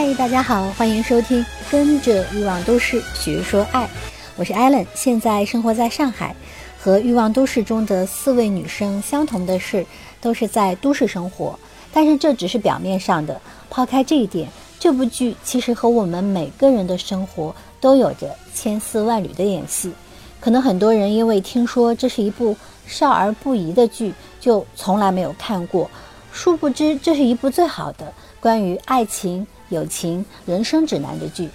嗨，大家好，欢迎收听《跟着欲望都市学说爱》，我是艾伦，现在生活在上海。和《欲望都市》中的四位女生相同的是，都是在都市生活。但是这只是表面上的，抛开这一点，这部剧其实和我们每个人的生活都有着千丝万缕的联系。可能很多人因为听说这是一部少儿不宜的剧，就从来没有看过。殊不知，这是一部最好的关于爱情、友情、人生指南的剧。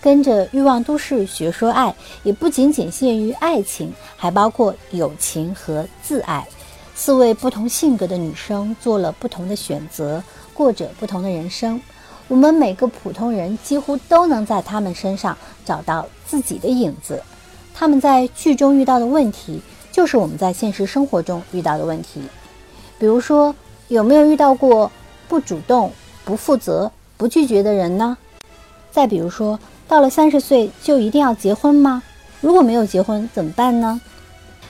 跟着欲望都市学说爱，也不仅仅限于爱情，还包括友情和自爱。四位不同性格的女生做了不同的选择，过着不同的人生。我们每个普通人几乎都能在她们身上找到自己的影子。她们在剧中遇到的问题，就是我们在现实生活中遇到的问题。比如说，有没有遇到过不主动、不负责、不拒绝的人呢？再比如说，到了三十岁就一定要结婚吗？如果没有结婚怎么办呢？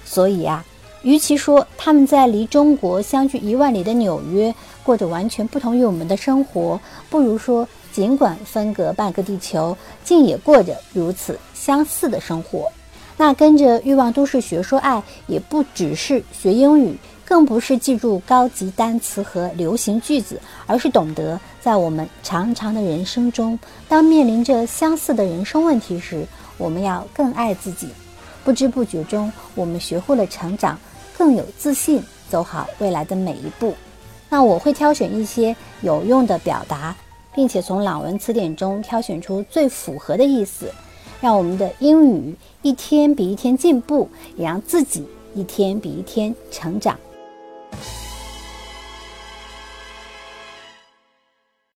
所以啊，与其说他们在离中国相距一万里的纽约过着完全不同于我们的生活，不如说尽管分隔半个地球，竟也过着如此相似的生活。那跟着欲望都市学说爱，也不只是学英语。更不是记住高级单词和流行句子，而是懂得在我们长长的人生中，当面临着相似的人生问题时，我们要更爱自己。不知不觉中，我们学会了成长，更有自信，走好未来的每一步。那我会挑选一些有用的表达，并且从朗文词典中挑选出最符合的意思，让我们的英语一天比一天进步，也让自己一天比一天成长。